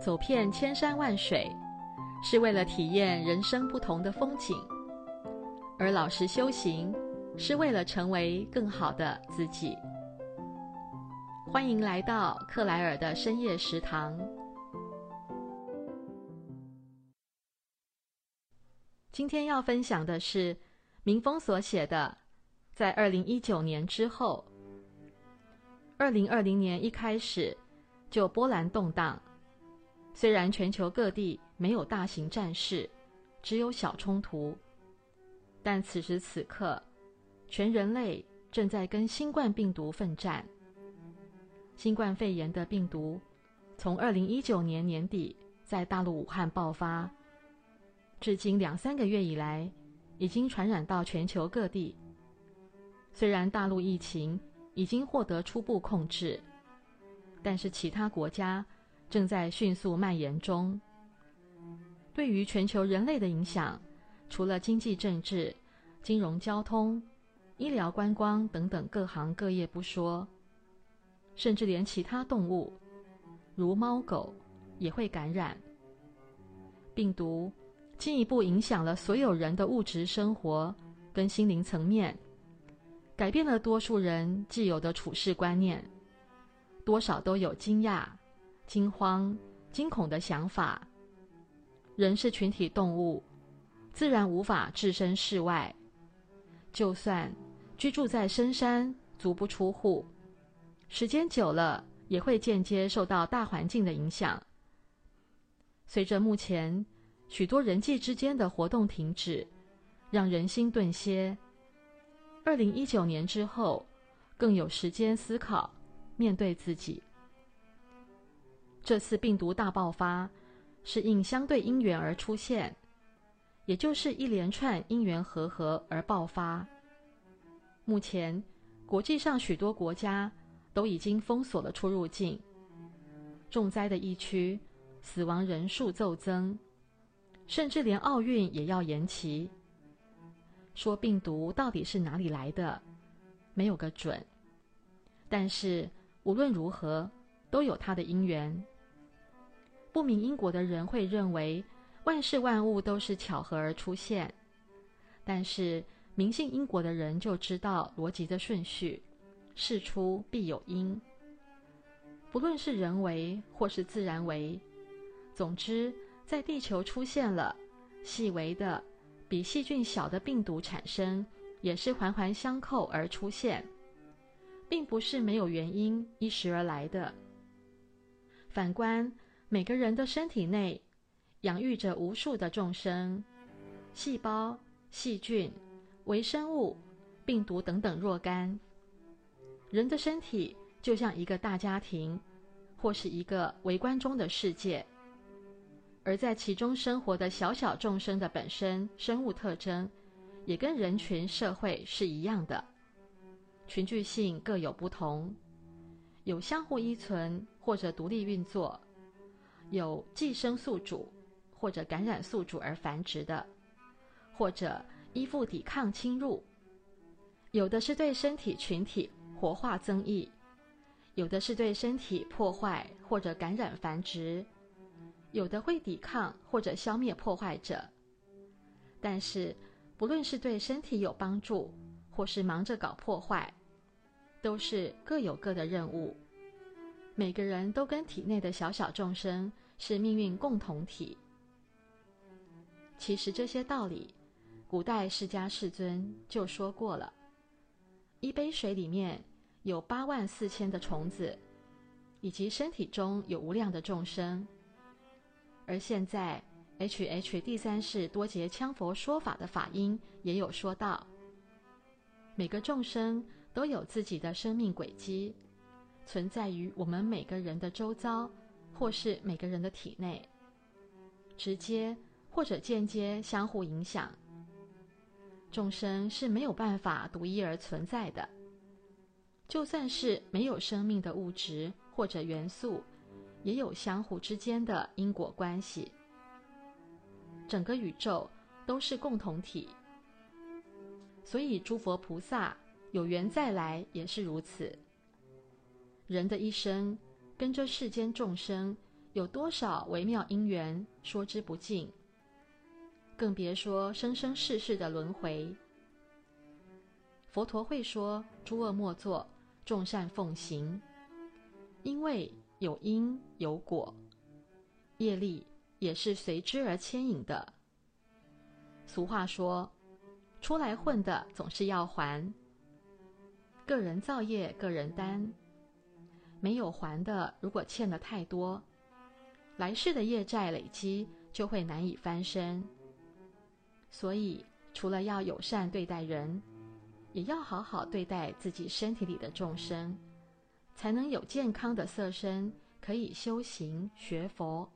走遍千山万水，是为了体验人生不同的风景；而老实修行，是为了成为更好的自己。欢迎来到克莱尔的深夜食堂。今天要分享的是明丰所写的，在二零一九年之后，二零二零年一开始就波澜动荡。虽然全球各地没有大型战事，只有小冲突，但此时此刻，全人类正在跟新冠病毒奋战。新冠肺炎的病毒从二零一九年年底在大陆武汉爆发，至今两三个月以来，已经传染到全球各地。虽然大陆疫情已经获得初步控制，但是其他国家正在迅速蔓延中。对于全球人类的影响，除了经济、政治、金融、交通、医疗、观光等等各行各业不说。甚至连其他动物，如猫狗，也会感染。病毒进一步影响了所有人的物质生活跟心灵层面，改变了多数人既有的处事观念，多少都有惊讶、惊慌、惊恐的想法。人是群体动物，自然无法置身事外，就算居住在深山，足不出户。时间久了，也会间接受到大环境的影响。随着目前许多人际之间的活动停止，让人心顿歇。二零一九年之后，更有时间思考、面对自己。这次病毒大爆发是应相对因缘而出现，也就是一连串因缘和合而爆发。目前，国际上许多国家。都已经封锁了出入境，重灾的疫区，死亡人数骤增，甚至连奥运也要延期。说病毒到底是哪里来的，没有个准。但是无论如何，都有它的因缘。不明因果的人会认为万事万物都是巧合而出现，但是明信因果的人就知道逻辑的顺序。事出必有因，不论是人为或是自然为，总之，在地球出现了细微的、比细菌小的病毒产生，也是环环相扣而出现，并不是没有原因一时而来的。反观每个人的身体内，养育着无数的众生，细胞、细菌、微生物、病毒等等若干。人的身体就像一个大家庭，或是一个微观中的世界，而在其中生活的小小众生的本身生物特征，也跟人群社会是一样的，群聚性各有不同，有相互依存或者独立运作，有寄生宿主或者感染宿主而繁殖的，或者依附抵抗侵入，有的是对身体群体。活化增益，有的是对身体破坏或者感染繁殖，有的会抵抗或者消灭破坏者。但是，不论是对身体有帮助，或是忙着搞破坏，都是各有各的任务。每个人都跟体内的小小众生是命运共同体。其实这些道理，古代释迦世尊就说过了。一杯水里面。有八万四千的虫子，以及身体中有无量的众生。而现在，H H 第三世多杰羌佛说法的法音也有说到，每个众生都有自己的生命轨迹，存在于我们每个人的周遭，或是每个人的体内，直接或者间接相互影响。众生是没有办法独一而存在的。就算是没有生命的物质或者元素，也有相互之间的因果关系。整个宇宙都是共同体，所以诸佛菩萨有缘再来也是如此。人的一生跟这世间众生有多少微妙因缘，说之不尽。更别说生生世世的轮回。佛陀会说：“诸恶莫作，众善奉行。”因为有因有果，业力也是随之而牵引的。俗话说：“出来混的总是要还。”个人造业，个人担。没有还的，如果欠的太多，来世的业债累积就会难以翻身。所以，除了要友善对待人，也要好好对待自己身体里的众生，才能有健康的色身，可以修行学佛。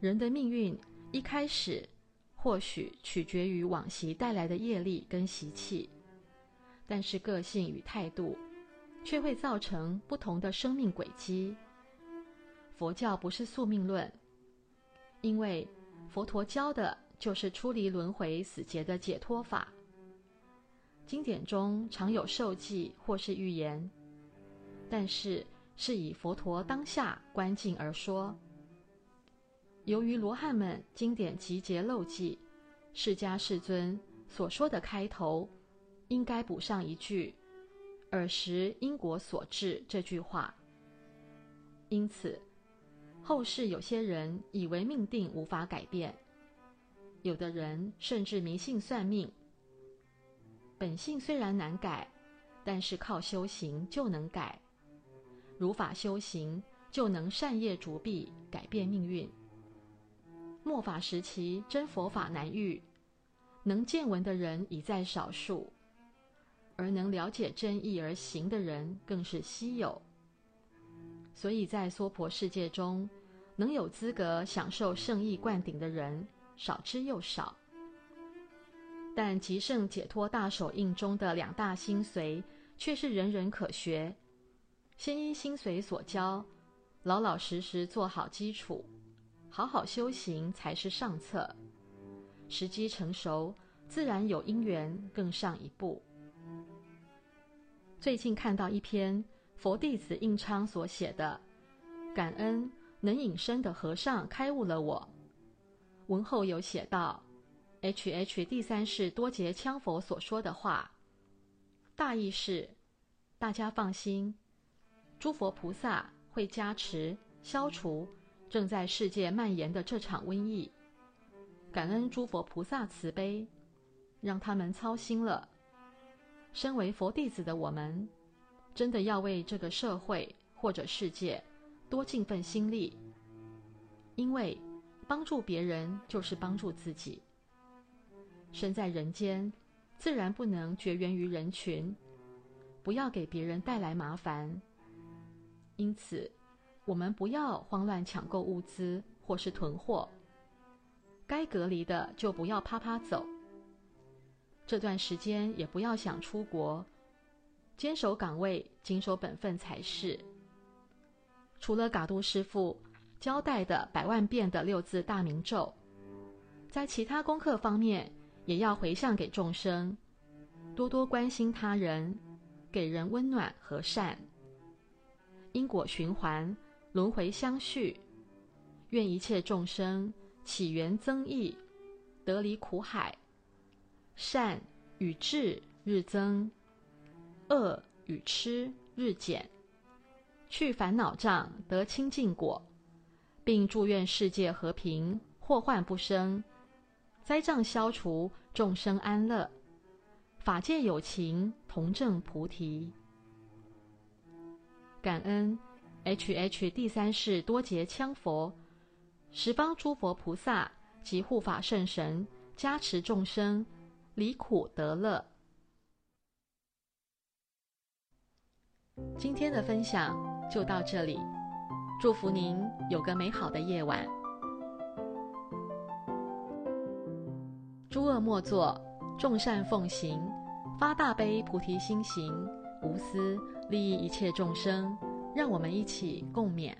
人的命运一开始或许取决于往昔带来的业力跟习气，但是个性与态度却会造成不同的生命轨迹。佛教不是宿命论，因为佛陀教的就是出离轮回死结的解脱法。经典中常有受记或是预言，但是是以佛陀当下观境而说。由于罗汉们经典集结漏记，释迦世尊所说的开头应该补上一句“尔时因果所致”这句话，因此后世有些人以为命定无法改变，有的人甚至迷信算命。本性虽然难改，但是靠修行就能改。如法修行，就能善业逐弊，改变命运。末法时期，真佛法难遇，能见闻的人已在少数，而能了解真义而行的人更是稀有。所以在娑婆世界中，能有资格享受圣意灌顶的人，少之又少。但极盛解脱大手印中的两大心髓，却是人人可学。先依心髓所教，老老实实做好基础，好好修行才是上策。时机成熟，自然有因缘更上一步。最近看到一篇佛弟子印昌所写的《感恩能隐身的和尚开悟了我》，文后有写道。H H 第三世多杰羌佛所说的话，大意是：大家放心，诸佛菩萨会加持消除正在世界蔓延的这场瘟疫。感恩诸佛菩萨慈悲，让他们操心了。身为佛弟子的我们，真的要为这个社会或者世界多尽份心力，因为帮助别人就是帮助自己。身在人间，自然不能绝缘于人群，不要给别人带来麻烦。因此，我们不要慌乱抢购物资或是囤货。该隔离的就不要趴趴走。这段时间也不要想出国，坚守岗位，谨守本分才是。除了嘎都师父交代的百万遍的六字大明咒，在其他功课方面，也要回向给众生，多多关心他人，给人温暖和善。因果循环，轮回相续，愿一切众生起缘增益，得离苦海，善与智日增，恶与痴日减，去烦恼障得清净果，并祝愿世界和平，祸患不生。灾障消除，众生安乐，法界有情同证菩提。感恩 H H 第三世多杰羌佛，十方诸佛菩萨及护法圣神加持众生离苦得乐。今天的分享就到这里，祝福您有个美好的夜晚。诸恶莫作，众善奉行，发大悲菩提心行，无私利益一切众生，让我们一起共勉。